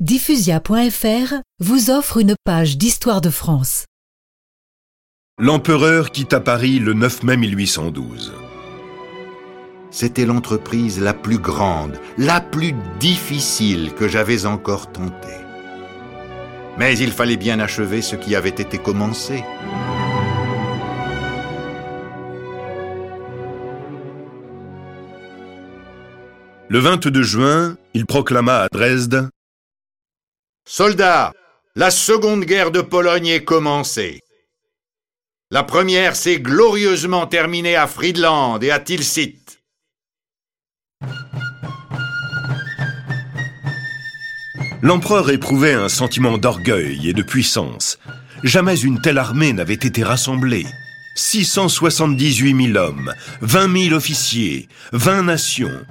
Diffusia.fr vous offre une page d'histoire de France. L'empereur quitta Paris le 9 mai 1812. C'était l'entreprise la plus grande, la plus difficile que j'avais encore tentée. Mais il fallait bien achever ce qui avait été commencé. Le 22 juin, il proclama à Dresde Soldats, la seconde guerre de Pologne est commencée. La première s'est glorieusement terminée à Friedland et à Tilsit. L'empereur éprouvait un sentiment d'orgueil et de puissance. Jamais une telle armée n'avait été rassemblée. 678 000 hommes, 20 000 officiers, 20 nations.